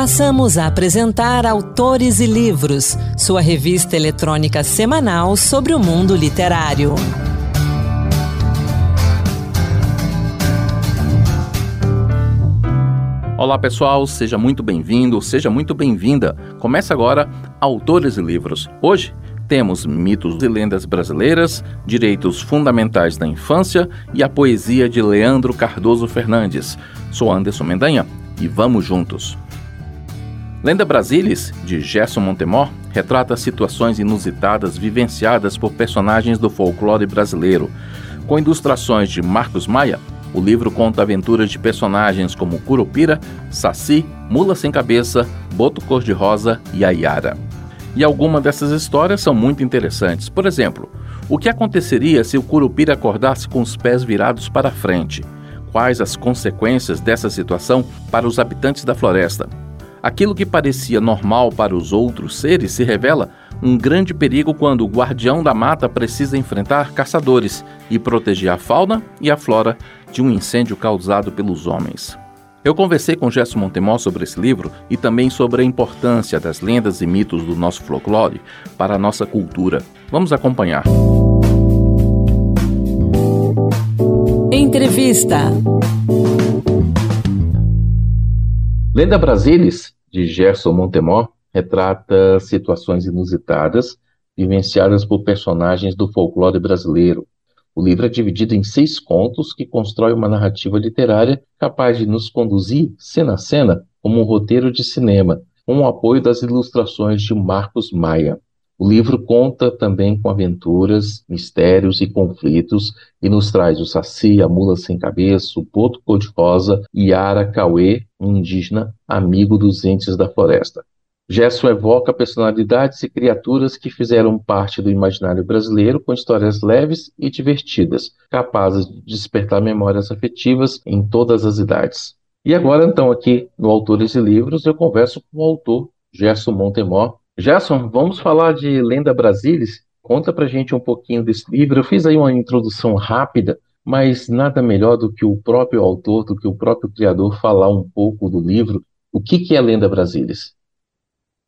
Passamos a apresentar Autores e Livros, sua revista eletrônica semanal sobre o mundo literário. Olá pessoal, seja muito bem-vindo, seja muito bem-vinda. Começa agora Autores e Livros. Hoje temos mitos e lendas brasileiras, direitos fundamentais da infância e a poesia de Leandro Cardoso Fernandes. Sou Anderson Mendanha e vamos juntos. Lenda Brasilis, de Gerson Montemor, retrata situações inusitadas vivenciadas por personagens do folclore brasileiro. Com ilustrações de Marcos Maia, o livro conta aventuras de personagens como Curupira, Saci, Mula Sem Cabeça, Boto Cor-de-Rosa e Ayara. E algumas dessas histórias são muito interessantes. Por exemplo, o que aconteceria se o Curupira acordasse com os pés virados para frente? Quais as consequências dessa situação para os habitantes da floresta? Aquilo que parecia normal para os outros seres se revela um grande perigo quando o guardião da mata precisa enfrentar caçadores e proteger a fauna e a flora de um incêndio causado pelos homens. Eu conversei com Gerson Montemor sobre esse livro e também sobre a importância das lendas e mitos do nosso folclore para a nossa cultura. Vamos acompanhar. Entrevista. Lenda Brasilis, de Gerson Montemor, retrata situações inusitadas vivenciadas por personagens do folclore brasileiro. O livro é dividido em seis contos que constrói uma narrativa literária capaz de nos conduzir, cena a cena, como um roteiro de cinema, com o apoio das ilustrações de Marcos Maia. O livro conta também com aventuras, mistérios e conflitos e nos traz o Saci, a Mula Sem Cabeça, o Poto Cor-de-Rosa e Ara Cauê, um indígena amigo dos entes da floresta. Gerson evoca personalidades e criaturas que fizeram parte do imaginário brasileiro com histórias leves e divertidas, capazes de despertar memórias afetivas em todas as idades. E agora, então, aqui no Autores e Livros, eu converso com o autor Gerson Montemor, Gerson, vamos falar de Lenda Brasilis? Conta pra gente um pouquinho desse livro. Eu fiz aí uma introdução rápida, mas nada melhor do que o próprio autor, do que o próprio criador falar um pouco do livro. O que, que é Lenda Brasilis?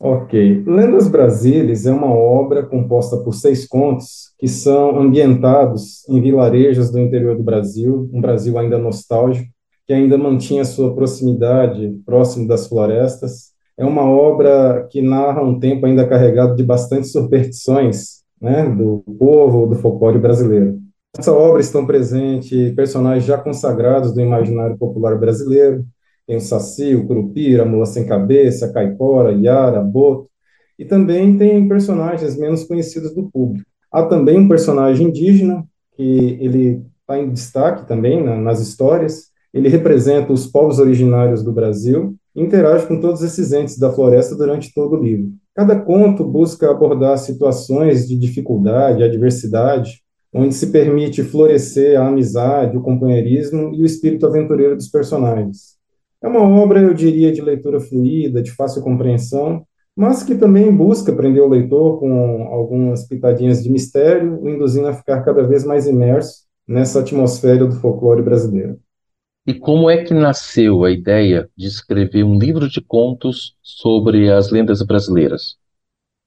Ok. Lendas Brasilis é uma obra composta por seis contos que são ambientados em vilarejos do interior do Brasil, um Brasil ainda nostálgico, que ainda mantinha sua proximidade próximo das florestas, é uma obra que narra um tempo ainda carregado de bastante superstições né, do povo, do folclore brasileiro. Nessa obra estão presentes personagens já consagrados do imaginário popular brasileiro, tem o Saci, o Curupira, a Mula Sem Cabeça, a Caipora, Yara, Boto, e também tem personagens menos conhecidos do público. Há também um personagem indígena, que ele está em destaque também né, nas histórias, ele representa os povos originários do Brasil, interage com todos esses entes da floresta durante todo o livro. Cada conto busca abordar situações de dificuldade, adversidade, onde se permite florescer a amizade, o companheirismo e o espírito aventureiro dos personagens. É uma obra, eu diria, de leitura fluida, de fácil compreensão, mas que também busca prender o leitor com algumas pitadinhas de mistério, o induzindo a ficar cada vez mais imerso nessa atmosfera do folclore brasileiro. E como é que nasceu a ideia de escrever um livro de contos sobre as lendas brasileiras?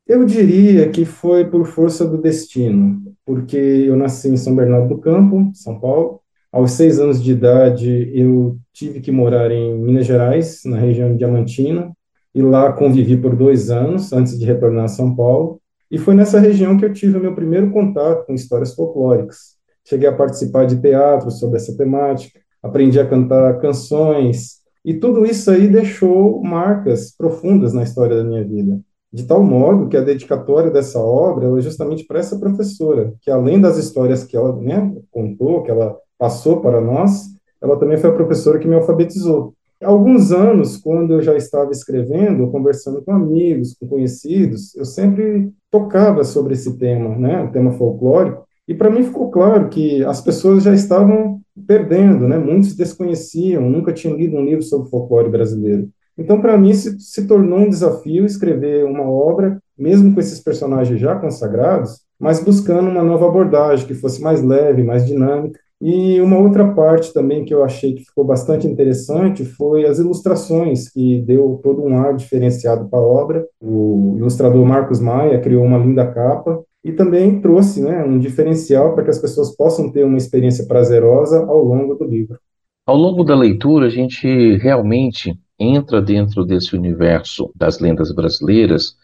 Eu diria que foi por força do destino, porque eu nasci em São Bernardo do Campo, São Paulo. Aos seis anos de idade, eu tive que morar em Minas Gerais, na região de Diamantina, e lá convivi por dois anos antes de retornar a São Paulo. E foi nessa região que eu tive o meu primeiro contato com histórias folclóricas. Cheguei a participar de teatro sobre essa temática, aprendi a cantar canções, e tudo isso aí deixou marcas profundas na história da minha vida. De tal modo que a dedicatória dessa obra é justamente para essa professora, que além das histórias que ela né, contou, que ela passou para nós, ela também foi a professora que me alfabetizou. Há alguns anos, quando eu já estava escrevendo, conversando com amigos, com conhecidos, eu sempre tocava sobre esse tema, né, o tema folclórico, e para mim ficou claro que as pessoas já estavam perdendo, né? Muitos desconheciam, nunca tinham lido um livro sobre folclore brasileiro. Então, para mim, se, se tornou um desafio escrever uma obra, mesmo com esses personagens já consagrados, mas buscando uma nova abordagem que fosse mais leve, mais dinâmica E uma outra parte também que eu achei que ficou bastante interessante foi as ilustrações, que deu todo um ar diferenciado para a obra. O ilustrador Marcos Maia criou uma linda capa e também trouxe né, um diferencial para que as pessoas possam ter uma experiência prazerosa ao longo do livro. Ao longo da leitura, a gente realmente entra dentro desse universo das lendas brasileiras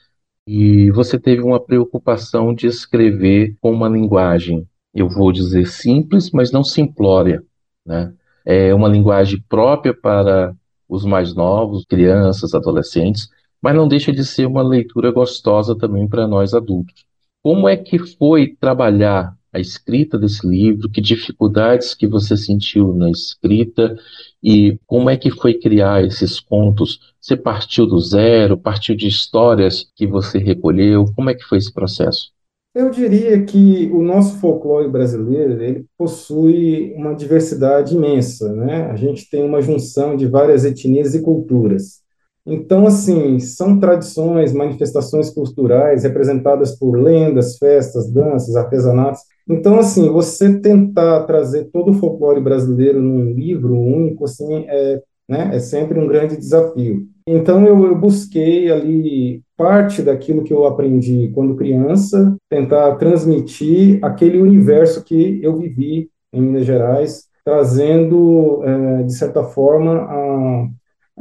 e você teve uma preocupação de escrever com uma linguagem eu vou dizer simples, mas não simplória, né? É uma linguagem própria para os mais novos, crianças, adolescentes, mas não deixa de ser uma leitura gostosa também para nós adultos. Como é que foi trabalhar a escrita desse livro? Que dificuldades que você sentiu na escrita e como é que foi criar esses contos? Você partiu do zero, partiu de histórias que você recolheu? Como é que foi esse processo? Eu diria que o nosso folclore brasileiro ele possui uma diversidade imensa, né? A gente tem uma junção de várias etnias e culturas. Então, assim, são tradições, manifestações culturais representadas por lendas, festas, danças, artesanatos. Então, assim, você tentar trazer todo o folclore brasileiro num livro único, assim, é, né, é sempre um grande desafio. Então, eu, eu busquei ali parte daquilo que eu aprendi quando criança, tentar transmitir aquele universo que eu vivi em Minas Gerais, trazendo, é, de certa forma,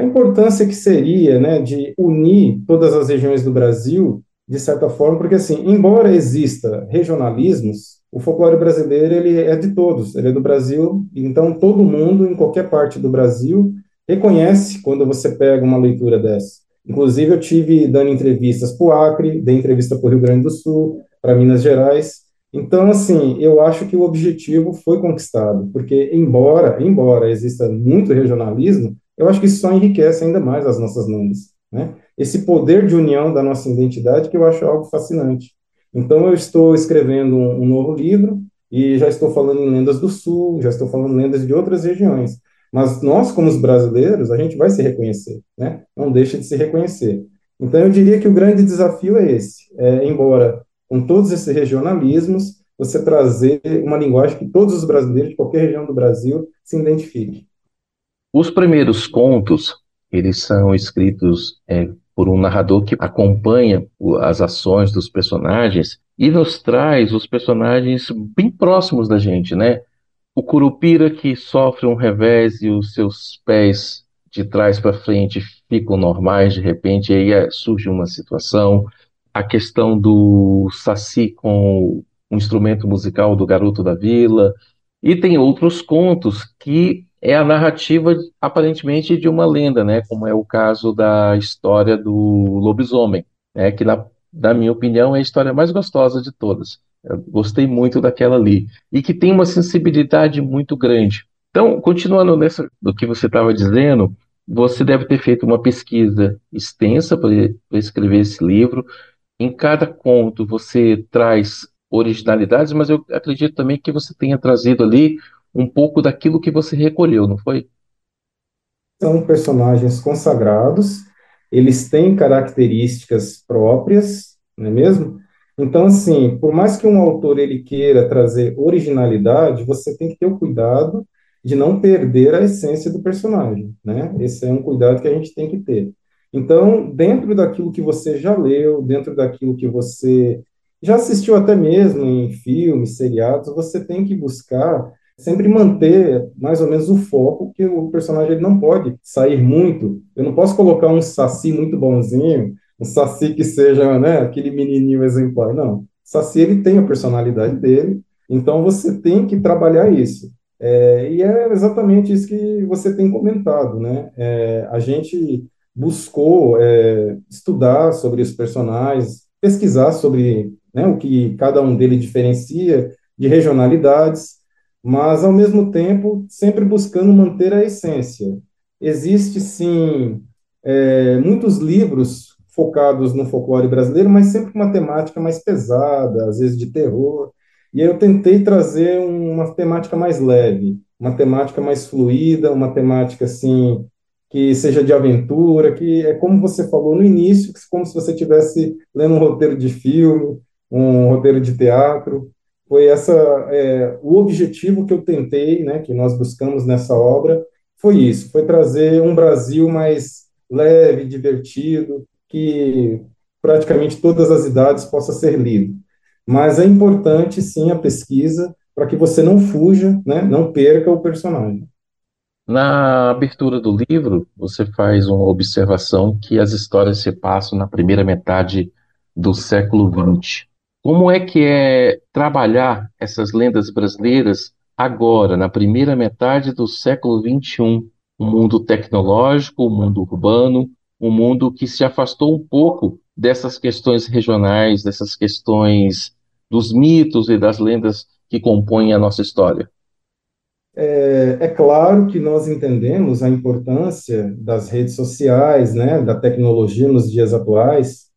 a, importância que seria né, de unir todas as regiões do Brasil, de certa forma, porque, assim, embora exista regionalismos, o folclore brasileiro ele é de todos, ele é do Brasil, então todo mundo, em qualquer parte do Brasil, reconhece quando você pega uma leitura dessa. Inclusive, eu tive dando entrevistas para o Acre, dei entrevista para o Rio Grande do Sul, para Minas Gerais. Então, assim, eu acho que o objetivo foi conquistado, porque embora, embora exista muito regionalismo, eu acho que isso só enriquece ainda mais as nossas lendas, né? Esse poder de união da nossa identidade que eu acho algo fascinante. Então, eu estou escrevendo um, um novo livro e já estou falando em lendas do Sul, já estou falando lendas de outras regiões. Mas nós, como os brasileiros, a gente vai se reconhecer, né? Não deixa de se reconhecer. Então, eu diria que o grande desafio é esse. É, embora com todos esses regionalismos, você trazer uma linguagem que todos os brasileiros de qualquer região do Brasil se identifiquem. Os primeiros contos, eles são escritos é, por um narrador que acompanha as ações dos personagens e nos traz os personagens bem próximos da gente, né? O curupira que sofre um revés e os seus pés de trás para frente ficam normais de repente, aí é, surge uma situação. A questão do Saci com o instrumento musical do Garoto da Vila. E tem outros contos que é a narrativa aparentemente de uma lenda, né? Como é o caso da história do lobisomem, né? Que na, minha opinião é a história mais gostosa de todas. Eu gostei muito daquela ali. E que tem uma sensibilidade muito grande. Então, continuando nessa do que você estava dizendo, você deve ter feito uma pesquisa extensa para escrever esse livro. Em cada conto você traz originalidades, mas eu acredito também que você tenha trazido ali um pouco daquilo que você recolheu, não foi? São personagens consagrados, eles têm características próprias, não é mesmo? Então, assim, por mais que um autor ele queira trazer originalidade, você tem que ter o cuidado de não perder a essência do personagem, né? Esse é um cuidado que a gente tem que ter. Então, dentro daquilo que você já leu, dentro daquilo que você já assistiu até mesmo em filmes, seriados, você tem que buscar sempre manter mais ou menos o foco, que o personagem ele não pode sair muito. Eu não posso colocar um saci muito bonzinho um Saci que seja né, aquele menininho exemplar. Não. Saci ele tem a personalidade dele, então você tem que trabalhar isso. É, e é exatamente isso que você tem comentado, né? É, a gente buscou é, estudar sobre os personagens, pesquisar sobre né, o que cada um deles diferencia de regionalidades, mas ao mesmo tempo sempre buscando manter a essência. Existe sim é, muitos livros focados no folclore brasileiro, mas sempre com uma temática mais pesada, às vezes de terror. E aí eu tentei trazer uma temática mais leve, uma temática mais fluida, uma temática assim que seja de aventura, que é como você falou no início, como se você estivesse lendo um roteiro de filme, um roteiro de teatro. Foi essa é, o objetivo que eu tentei, né, que nós buscamos nessa obra, foi isso, foi trazer um Brasil mais leve, divertido, que praticamente todas as idades possa ser lido. Mas é importante sim a pesquisa para que você não fuja, né, não perca o personagem. Na abertura do livro, você faz uma observação que as histórias se passam na primeira metade do século XX. Como é que é trabalhar essas lendas brasileiras agora, na primeira metade do século XXI? Um mundo tecnológico, um mundo urbano, um mundo que se afastou um pouco dessas questões regionais, dessas questões dos mitos e das lendas que compõem a nossa história. É, é, claro que nós entendemos a importância das redes sociais, né, da tecnologia nos dias atuais,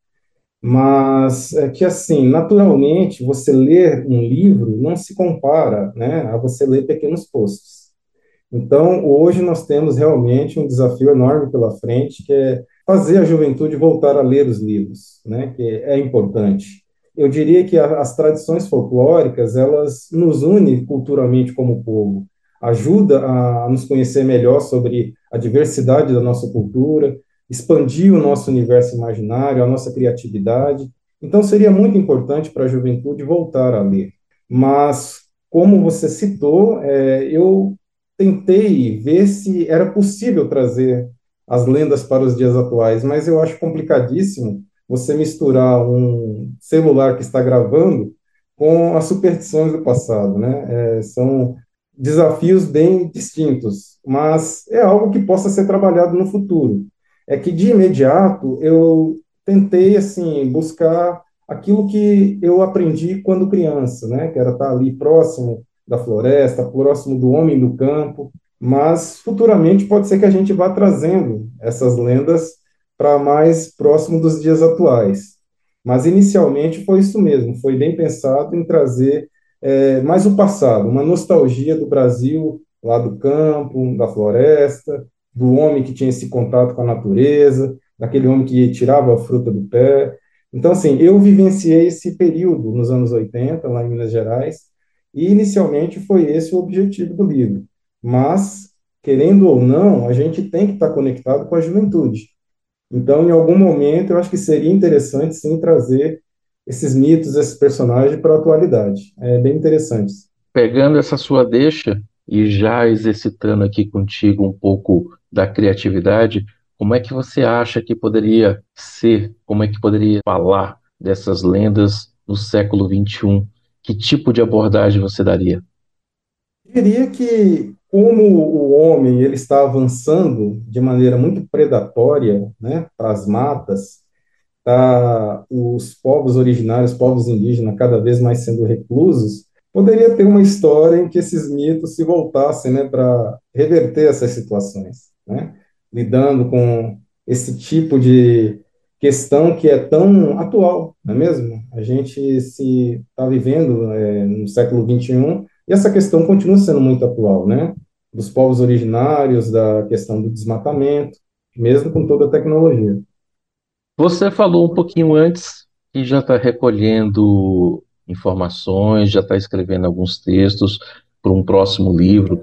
mas é que assim, naturalmente, você ler um livro não se compara, né, a você ler pequenos posts. Então, hoje nós temos realmente um desafio enorme pela frente, que é fazer a juventude voltar a ler os livros, né, que é importante. Eu diria que a, as tradições folclóricas, elas nos unem culturalmente como povo, ajuda a nos conhecer melhor sobre a diversidade da nossa cultura, expandir o nosso universo imaginário, a nossa criatividade. Então, seria muito importante para a juventude voltar a ler. Mas, como você citou, é, eu tentei ver se era possível trazer as lendas para os dias atuais, mas eu acho complicadíssimo você misturar um celular que está gravando com as superstições do passado, né? É, são desafios bem distintos, mas é algo que possa ser trabalhado no futuro é que de imediato eu tentei assim buscar aquilo que eu aprendi quando criança, né, que era estar ali próximo da floresta, próximo do homem do campo, mas futuramente pode ser que a gente vá trazendo essas lendas para mais próximo dos dias atuais. Mas inicialmente foi isso mesmo, foi bem pensado em trazer é, mais o passado, uma nostalgia do Brasil lá do campo, da floresta, do homem que tinha esse contato com a natureza, daquele homem que tirava a fruta do pé. Então, assim, eu vivenciei esse período nos anos 80, lá em Minas Gerais, e inicialmente foi esse o objetivo do livro. Mas, querendo ou não, a gente tem que estar conectado com a juventude. Então, em algum momento, eu acho que seria interessante, sim, trazer esses mitos, esses personagens para a atualidade. É bem interessante. Pegando essa sua deixa e já exercitando aqui contigo um pouco da criatividade, como é que você acha que poderia ser, como é que poderia falar dessas lendas no século XXI? Que tipo de abordagem você daria? Eu diria que como o homem ele está avançando de maneira muito predatória, né, para as matas, tá, os povos originários, povos indígenas, cada vez mais sendo reclusos, poderia ter uma história em que esses mitos se voltassem, né, para reverter essas situações né? lidando com esse tipo de questão que é tão atual, não é mesmo? A gente se está vivendo é, no século 21 e essa questão continua sendo muito atual, né? Dos povos originários, da questão do desmatamento, mesmo com toda a tecnologia. Você falou um pouquinho antes que já está recolhendo informações, já está escrevendo alguns textos para um próximo livro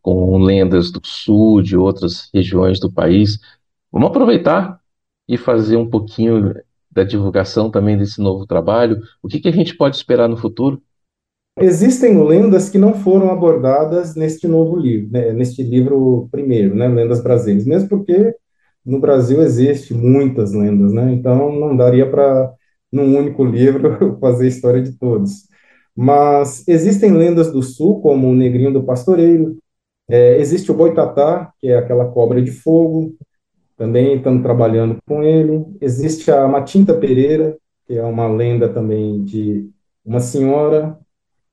com lendas do sul, de outras regiões do país. Vamos aproveitar e fazer um pouquinho da divulgação também desse novo trabalho. O que, que a gente pode esperar no futuro? Existem lendas que não foram abordadas neste novo livro, né, neste livro primeiro, né, Lendas Brasileiras, mesmo porque no Brasil existe muitas lendas, né, então não daria para, num único livro, fazer a história de todos. Mas existem lendas do Sul, como o Negrinho do Pastoreiro, é, existe o boitatá, que é aquela cobra de fogo, também estamos trabalhando com ele. Existe a Matinta Pereira, que é uma lenda também de uma senhora.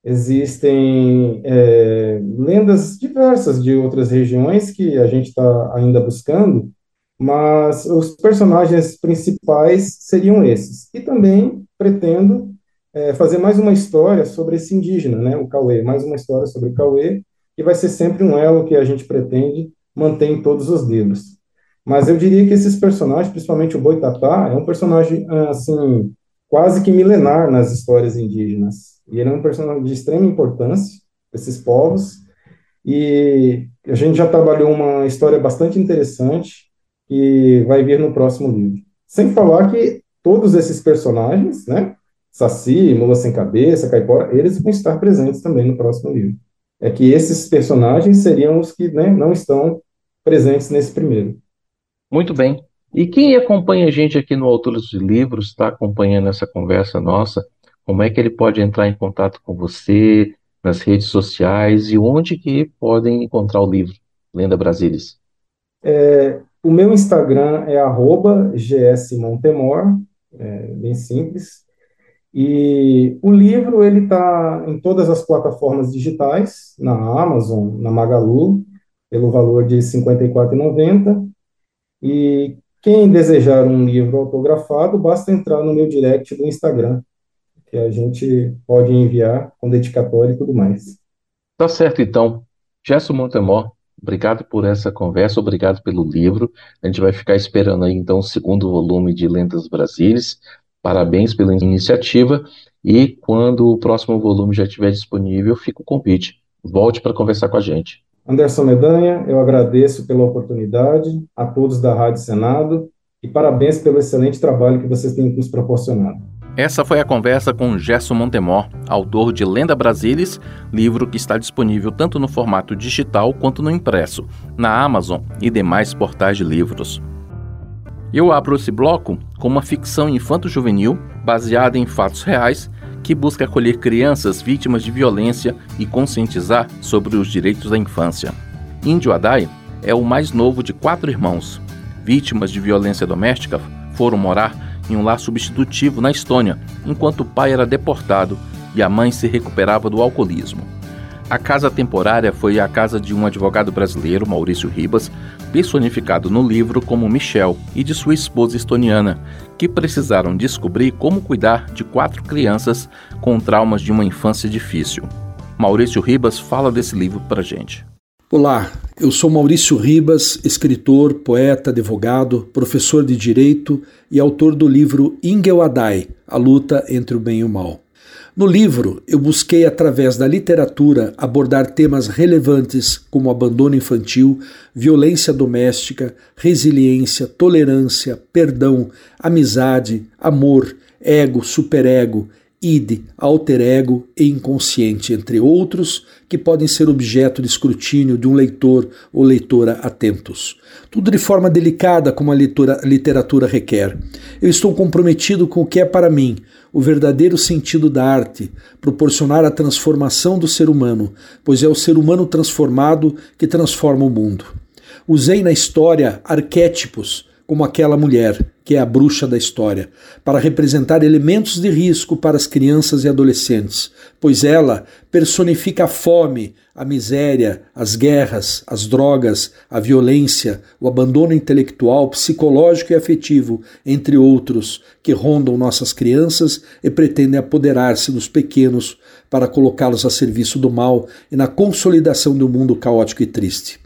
Existem é, lendas diversas de outras regiões que a gente está ainda buscando, mas os personagens principais seriam esses. E também pretendo é, fazer mais uma história sobre esse indígena, né, o Cauê, mais uma história sobre o Cauê, e vai ser sempre um elo que a gente pretende manter em todos os livros. Mas eu diria que esses personagens, principalmente o Boitatá, é um personagem, assim, quase que milenar nas histórias indígenas. e ele é um personagem de extrema importância esses povos, e a gente já trabalhou uma história bastante interessante que vai vir no próximo livro. Sem falar que todos esses personagens, né, Saci, Mula Sem Cabeça, Caipora, eles vão estar presentes também no próximo livro. É que esses personagens seriam os que né, não estão presentes nesse primeiro. Muito bem. E quem acompanha a gente aqui no Autores de Livros, está acompanhando essa conversa nossa, como é que ele pode entrar em contato com você, nas redes sociais e onde que podem encontrar o livro Lenda Brasilis? É, o meu Instagram é @gsmontemor, é bem simples. E o livro ele está em todas as plataformas digitais, na Amazon, na Magalu, pelo valor de R$ 54,90. E quem desejar um livro autografado, basta entrar no meu direct do Instagram, que a gente pode enviar com dedicatória e tudo mais. Tá certo, então. Gerson Montemor, obrigado por essa conversa, obrigado pelo livro. A gente vai ficar esperando aí, então, o segundo volume de Lendas Brasileiras. Parabéns pela iniciativa. E quando o próximo volume já estiver disponível, fica o convite. Volte para conversar com a gente. Anderson Medanha, eu agradeço pela oportunidade, a todos da Rádio Senado, e parabéns pelo excelente trabalho que vocês têm nos proporcionado. Essa foi a conversa com Gerson Montemor, autor de Lenda Brasilis, livro que está disponível tanto no formato digital quanto no impresso, na Amazon e demais portais de livros. Eu abro esse bloco com uma ficção infanto-juvenil baseada em fatos reais que busca acolher crianças vítimas de violência e conscientizar sobre os direitos da infância. Índio Adai é o mais novo de quatro irmãos. Vítimas de violência doméstica foram morar em um lar substitutivo na Estônia, enquanto o pai era deportado e a mãe se recuperava do alcoolismo. A casa temporária foi a casa de um advogado brasileiro, Maurício Ribas, personificado no livro como Michel, e de sua esposa estoniana, que precisaram descobrir como cuidar de quatro crianças com traumas de uma infância difícil. Maurício Ribas fala desse livro para gente. Olá, eu sou Maurício Ribas, escritor, poeta, advogado, professor de direito e autor do livro Ingel Adai, A Luta entre o Bem e o Mal. No livro, eu busquei, através da literatura, abordar temas relevantes como abandono infantil, violência doméstica, resiliência, tolerância, perdão, amizade, amor, ego, superego, id, alter ego e inconsciente, entre outros, que podem ser objeto de escrutínio de um leitor ou leitora atentos. Tudo de forma delicada, como a literatura requer. Eu estou comprometido com o que é para mim o verdadeiro sentido da arte, proporcionar a transformação do ser humano, pois é o ser humano transformado que transforma o mundo. Usei na história arquétipos como aquela mulher, que é a bruxa da história, para representar elementos de risco para as crianças e adolescentes, pois ela personifica a fome, a miséria, as guerras, as drogas, a violência, o abandono intelectual, psicológico e afetivo, entre outros, que rondam nossas crianças e pretendem apoderar-se dos pequenos para colocá-los a serviço do mal e na consolidação do mundo caótico e triste.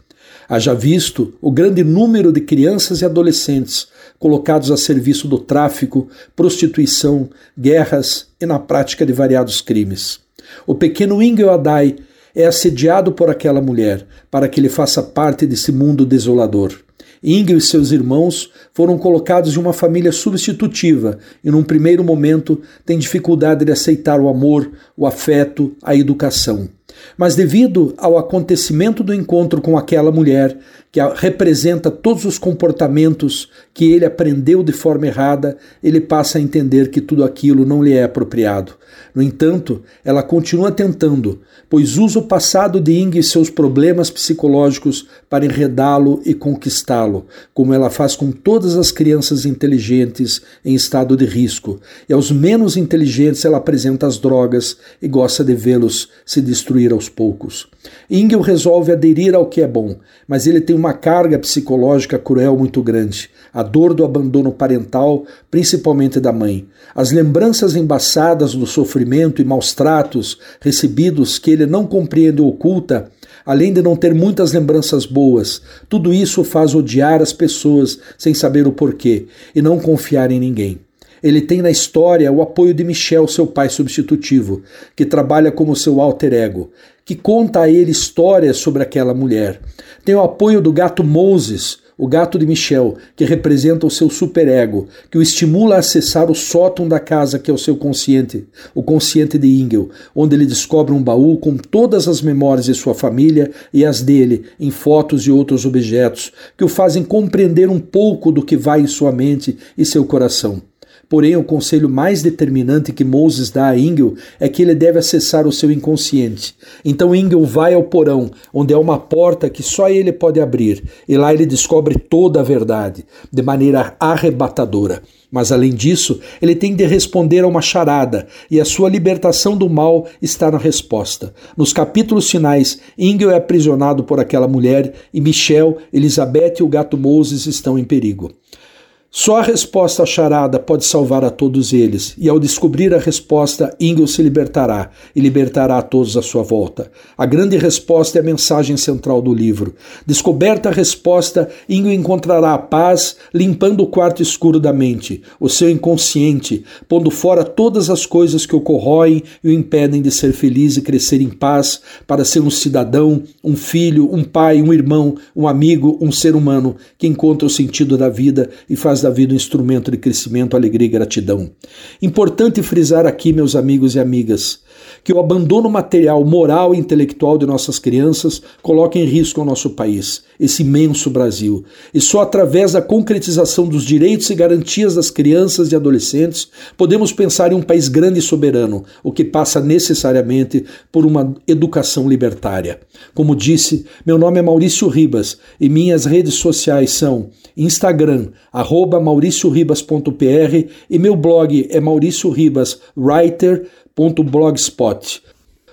Haja visto o grande número de crianças e adolescentes colocados a serviço do tráfico, prostituição, guerras e na prática de variados crimes. O pequeno Ingel Adai é assediado por aquela mulher para que ele faça parte desse mundo desolador. Ingel e seus irmãos foram colocados em uma família substitutiva e, num primeiro momento, têm dificuldade de aceitar o amor, o afeto, a educação. Mas devido ao acontecimento do encontro com aquela mulher, que representa todos os comportamentos que ele aprendeu de forma errada, ele passa a entender que tudo aquilo não lhe é apropriado. No entanto, ela continua tentando, pois usa o passado de Ing e seus problemas psicológicos para enredá-lo e conquistá-lo, como ela faz com todas as crianças inteligentes em estado de risco. E aos menos inteligentes ela apresenta as drogas e gosta de vê-los se destruir aos poucos. Ingel resolve aderir ao que é bom, mas ele tem uma carga psicológica cruel muito grande. A dor do abandono parental, principalmente da mãe. As lembranças embaçadas do sofrimento e maus tratos recebidos que ele não compreende ou oculta, além de não ter muitas lembranças boas. Tudo isso faz odiar as pessoas sem saber o porquê e não confiar em ninguém. Ele tem na história o apoio de Michel, seu pai substitutivo, que trabalha como seu alter ego, que conta a ele histórias sobre aquela mulher. Tem o apoio do gato Moses, o gato de Michel, que representa o seu superego, que o estimula a acessar o sótão da casa que é o seu consciente, o consciente de Ingel, onde ele descobre um baú com todas as memórias de sua família e as dele, em fotos e outros objetos, que o fazem compreender um pouco do que vai em sua mente e seu coração. Porém, o conselho mais determinante que Moses dá a Ingel é que ele deve acessar o seu inconsciente. Então Ingel vai ao porão, onde há uma porta que só ele pode abrir, e lá ele descobre toda a verdade, de maneira arrebatadora. Mas além disso, ele tem de responder a uma charada, e a sua libertação do mal está na resposta. Nos capítulos finais, Ingel é aprisionado por aquela mulher e Michel, Elizabeth e o gato Moses estão em perigo. Só a resposta à charada pode salvar a todos eles, e ao descobrir a resposta, Ingel se libertará e libertará a todos à sua volta. A grande resposta é a mensagem central do livro. Descoberta a resposta, Ingel encontrará a paz, limpando o quarto escuro da mente, o seu inconsciente, pondo fora todas as coisas que o corroem e o impedem de ser feliz e crescer em paz, para ser um cidadão, um filho, um pai, um irmão, um amigo, um ser humano que encontra o sentido da vida e faz da vida um instrumento de crescimento, alegria e gratidão. Importante frisar aqui, meus amigos e amigas, que o abandono material, moral e intelectual de nossas crianças coloca em risco o nosso país, esse imenso Brasil. E só através da concretização dos direitos e garantias das crianças e adolescentes podemos pensar em um país grande e soberano, o que passa necessariamente por uma educação libertária. Como disse, meu nome é Maurício Ribas e minhas redes sociais são Instagram, arroba mauricioribas.pr e meu blog é mauricioribaswriter.blogspot.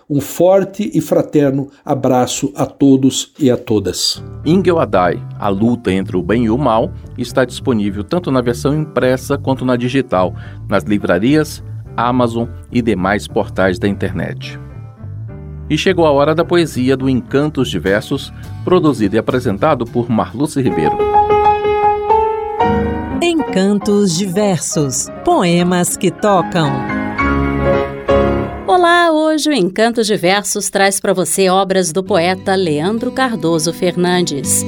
Um forte e fraterno abraço a todos e a todas. Ingel Adai, A Luta entre o Bem e o Mal, está disponível tanto na versão impressa quanto na digital, nas livrarias, Amazon e demais portais da internet. E chegou a hora da poesia do Encantos Diversos, produzido e apresentado por Marluce Ribeiro. Encantos Diversos Poemas que tocam. Olá, hoje o Encantos Diversos traz para você obras do poeta Leandro Cardoso Fernandes.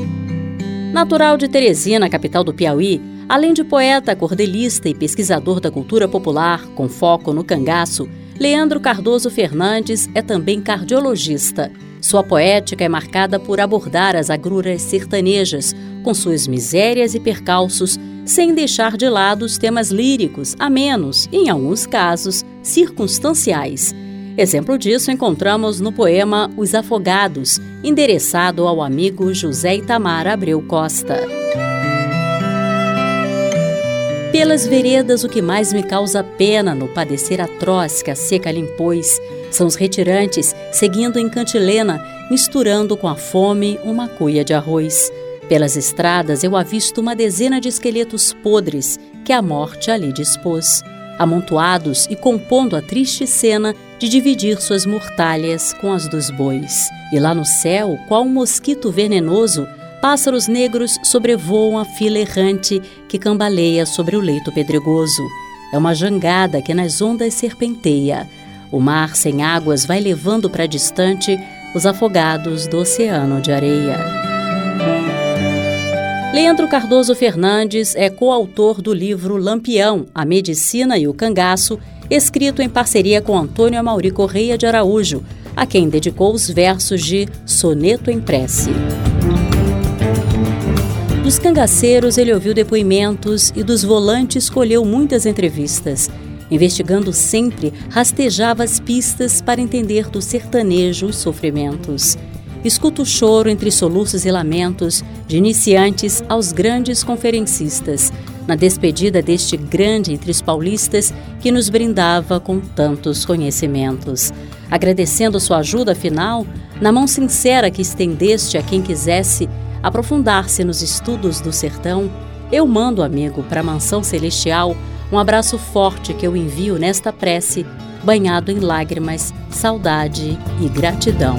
Natural de Teresina, capital do Piauí, além de poeta, cordelista e pesquisador da cultura popular, com foco no cangaço, Leandro Cardoso Fernandes é também cardiologista. Sua poética é marcada por abordar as agruras sertanejas, com suas misérias e percalços, sem deixar de lado os temas líricos, a menos, em alguns casos, circunstanciais. Exemplo disso encontramos no poema Os Afogados, endereçado ao amigo José Itamar Abreu Costa. Pelas veredas, o que mais me causa pena no padecer atroz que a seca lhe impôs são os retirantes seguindo em cantilena, misturando com a fome uma cuia de arroz. Pelas estradas eu avisto uma dezena de esqueletos podres que a morte ali dispôs, amontoados e compondo a triste cena de dividir suas mortalhas com as dos bois. E lá no céu, qual um mosquito venenoso, pássaros negros sobrevoam a fila errante que cambaleia sobre o leito pedregoso. É uma jangada que nas ondas serpenteia. O mar sem águas vai levando para distante os afogados do oceano de areia. Leandro Cardoso Fernandes é coautor do livro Lampião, A Medicina e o Cangaço, escrito em parceria com Antônio Amauri Correia de Araújo, a quem dedicou os versos de Soneto em Prece. Dos cangaceiros ele ouviu depoimentos e dos volantes colheu muitas entrevistas. Investigando sempre, rastejava as pistas para entender do sertanejo os sofrimentos escuta o choro entre soluços e lamentos de iniciantes aos grandes conferencistas, na despedida deste grande entre os paulistas que nos brindava com tantos conhecimentos. Agradecendo sua ajuda final, na mão sincera que estendeste a quem quisesse aprofundar-se nos estudos do sertão, eu mando, amigo, para a mansão celestial um abraço forte que eu envio nesta prece, banhado em lágrimas, saudade e gratidão.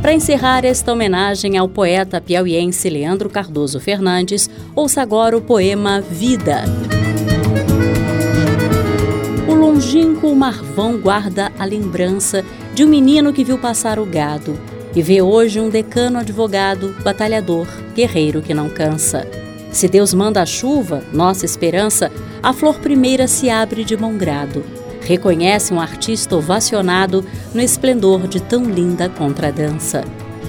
Para encerrar esta homenagem ao poeta piauiense Leandro Cardoso Fernandes, ouça agora o poema Vida. Longínquo marvão guarda a lembrança de um menino que viu passar o gado e vê hoje um decano advogado, batalhador, guerreiro que não cansa. Se Deus manda a chuva, nossa esperança, a flor primeira se abre de bom grado. Reconhece um artista ovacionado no esplendor de tão linda contradança.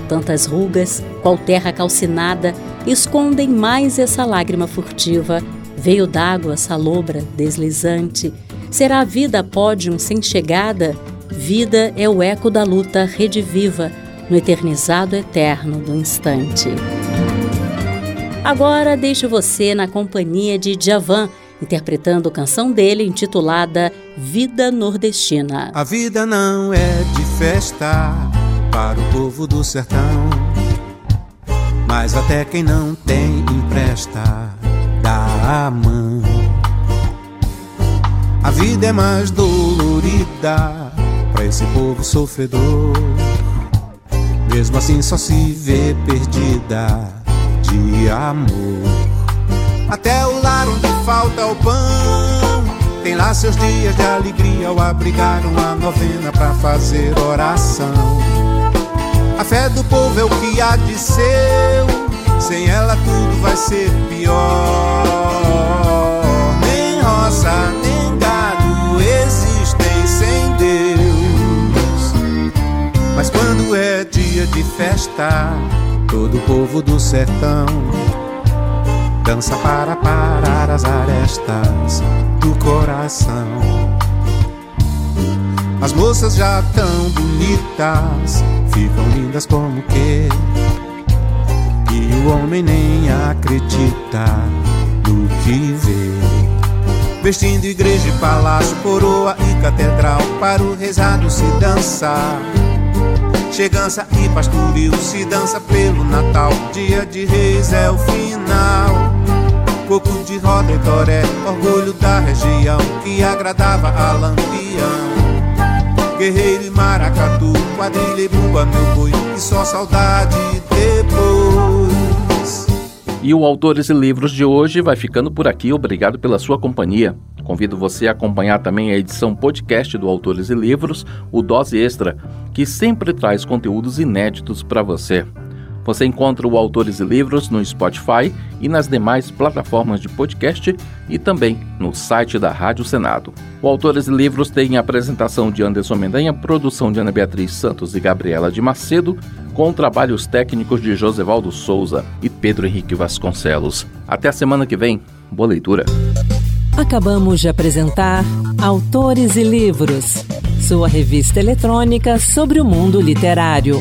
Tantas rugas, qual terra calcinada, escondem mais essa lágrima furtiva. Veio d'água salobra, deslizante. Será a vida pódium sem chegada? Vida é o eco da luta rediviva no eternizado eterno do instante. Agora deixo você na companhia de Djavan, interpretando canção dele intitulada Vida Nordestina. A vida não é de festa para o povo do sertão, mas até quem não tem empresta dá a mão. A vida é mais dolorida para esse povo sofredor. Mesmo assim só se vê perdida de amor. Até o lar onde falta o pão tem lá seus dias de alegria ao abrigar uma novena para fazer oração. A fé do povo é o que há de ser, sem ela tudo vai ser pior. De festa, todo o povo do sertão dança para parar as arestas do coração. As moças já tão bonitas, ficam lindas como que. E o homem nem acredita no que vê. Vestindo igreja e palácio, coroa e catedral, para o rezado se dançar Chegança e pastoril se dança pelo Natal. Dia de reis é o final. Coco de roda e toré, orgulho da região que agradava a lampião. Guerreiro e maracatu, quadrilha e bumba, meu boi, e só saudade depois. E o Autores e Livros de hoje vai ficando por aqui. Obrigado pela sua companhia. Convido você a acompanhar também a edição podcast do Autores e Livros, o Dose Extra, que sempre traz conteúdos inéditos para você. Você encontra o Autores e Livros no Spotify e nas demais plataformas de podcast e também no site da Rádio Senado. O Autores e Livros tem a apresentação de Anderson Mendanha, produção de Ana Beatriz Santos e Gabriela de Macedo, com trabalhos técnicos de Josevaldo Souza e Pedro Henrique Vasconcelos. Até a semana que vem. Boa leitura. Acabamos de apresentar Autores e Livros, sua revista eletrônica sobre o mundo literário.